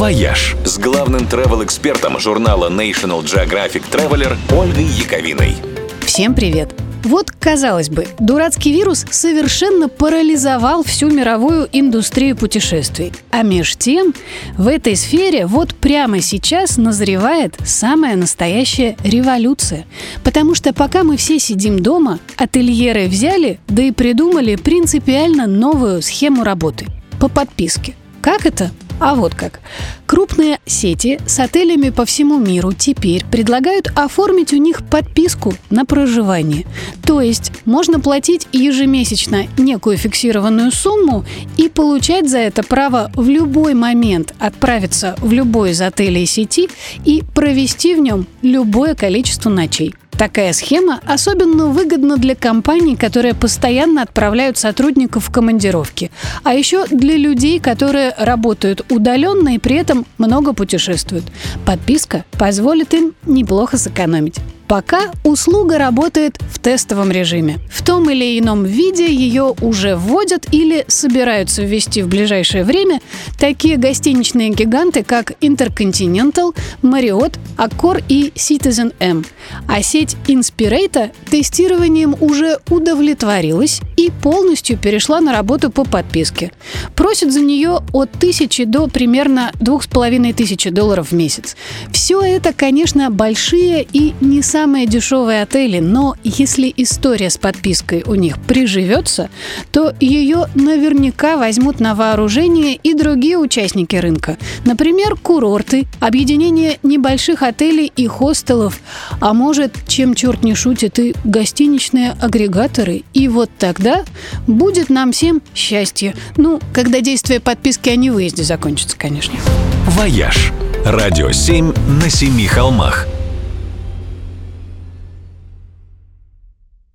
«Вояж» с главным travel-экспертом журнала National Geographic Traveler Ольгой Яковиной. Всем привет! Вот, казалось бы, дурацкий вирус совершенно парализовал всю мировую индустрию путешествий. А меж тем, в этой сфере вот прямо сейчас назревает самая настоящая революция. Потому что пока мы все сидим дома, отельеры взяли, да и придумали принципиально новую схему работы по подписке. Как это? А вот как. Крупные сети с отелями по всему миру теперь предлагают оформить у них подписку на проживание. То есть можно платить ежемесячно некую фиксированную сумму и получать за это право в любой момент отправиться в любой из отелей сети и провести в нем любое количество ночей. Такая схема особенно выгодна для компаний, которые постоянно отправляют сотрудников в командировки, а еще для людей, которые работают удаленно и при этом много путешествуют. Подписка позволит им неплохо сэкономить. Пока услуга работает в тестовом режиме. В том или ином виде ее уже вводят или собираются ввести в ближайшее время такие гостиничные гиганты, как Intercontinental, Marriott, Accor и Citizen M. А сеть Inspirata тестированием уже удовлетворилась полностью перешла на работу по подписке. Просит за нее от тысячи до примерно двух с половиной тысячи долларов в месяц. Все это, конечно, большие и не самые дешевые отели, но если история с подпиской у них приживется, то ее наверняка возьмут на вооружение и другие участники рынка. Например, курорты, объединение небольших отелей и хостелов, а может, чем черт не шутит, и гостиничные агрегаторы. И вот будет нам всем счастье. Ну, когда действие подписки о невыезде закончится, конечно. «Вояж» – радио 7 на семи холмах –